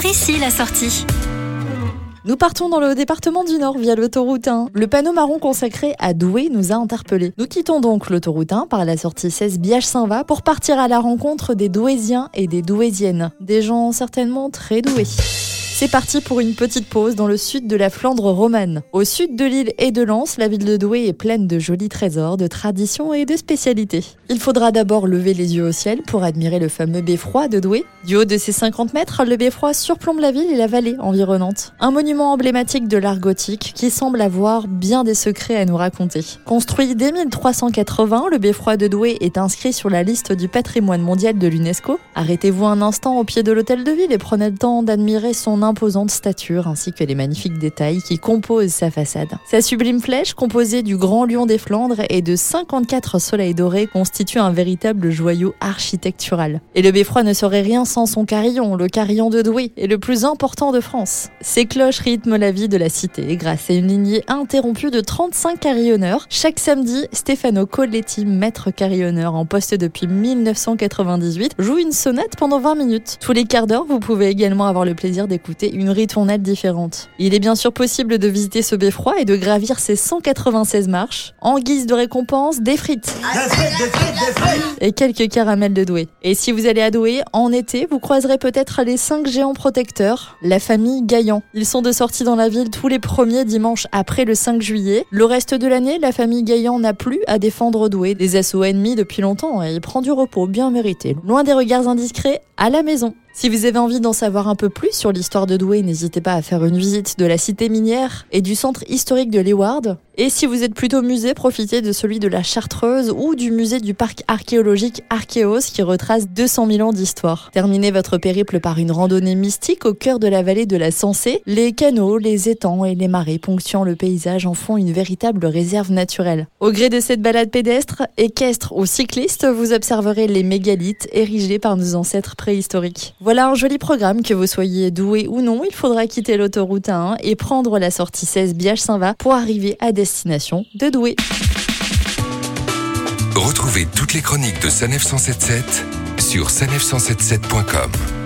Par ici la sortie. Nous partons dans le département du Nord via l'autoroute 1. Le panneau marron consacré à Douai nous a interpellés. Nous quittons donc l'autoroute 1 par la sortie 16 Biage-Saint-Va pour partir à la rencontre des Douaisiens et des Douaisiennes. Des gens certainement très doués. C'est parti pour une petite pause dans le sud de la Flandre romane. Au sud de l'île et de Lens, la ville de Douai est pleine de jolis trésors, de traditions et de spécialités. Il faudra d'abord lever les yeux au ciel pour admirer le fameux beffroi de Douai. Du haut de ses 50 mètres, le beffroi surplombe la ville et la vallée environnante. Un monument emblématique de l'art gothique qui semble avoir bien des secrets à nous raconter. Construit dès 1380, le beffroi de Douai est inscrit sur la liste du patrimoine mondial de l'UNESCO. Arrêtez-vous un instant au pied de l'hôtel de ville et prenez le temps d'admirer son imposante stature ainsi que les magnifiques détails qui composent sa façade. Sa sublime flèche, composée du Grand Lion des Flandres et de 54 soleils dorés, constitue un véritable joyau architectural. Et le beffroi ne serait rien sans son carillon, le carillon de Douai, est le plus important de France. Ses cloches rythment la vie de la cité grâce à une lignée interrompue de 35 carillonneurs. Chaque samedi, Stefano Colletti, maître carillonneur en poste depuis 1998, joue une sonate pendant 20 minutes. Tous les quarts d'heure, vous pouvez également avoir le plaisir d'écouter une ritournelle différente. Il est bien sûr possible de visiter ce beffroi et de gravir ses 196 marches. En guise de récompense, des frites. Et quelques caramels de Douai. Et si vous allez à Douai, en été, vous croiserez peut-être les 5 géants protecteurs, la famille Gaillan. Ils sont de sortie dans la ville tous les premiers dimanches après le 5 juillet. Le reste de l'année, la famille Gaillan n'a plus à défendre Douai des assauts ennemis depuis longtemps et il prend du repos bien mérité. Loin des regards indiscrets, à la maison. Si vous avez envie d'en savoir un peu plus sur l'histoire de Douai, n'hésitez pas à faire une visite de la cité minière et du centre historique de Leward. Et si vous êtes plutôt musée, profitez de celui de la Chartreuse ou du musée du parc archéologique Archéos qui retrace 200 000 ans d'histoire. Terminez votre périple par une randonnée mystique au cœur de la vallée de la Sensée. Les canaux, les étangs et les marais ponctuant le paysage en font une véritable réserve naturelle. Au gré de cette balade pédestre, équestre ou cycliste, vous observerez les mégalithes érigés par nos ancêtres préhistoriques. Voilà un joli programme, que vous soyez doué ou non. Il faudra quitter l'autoroute 1 et prendre la sortie 16 Biage-Saint-Va pour arriver à destination de Douai. Retrouvez toutes les chroniques de Sanef 177 sur sanef177.com.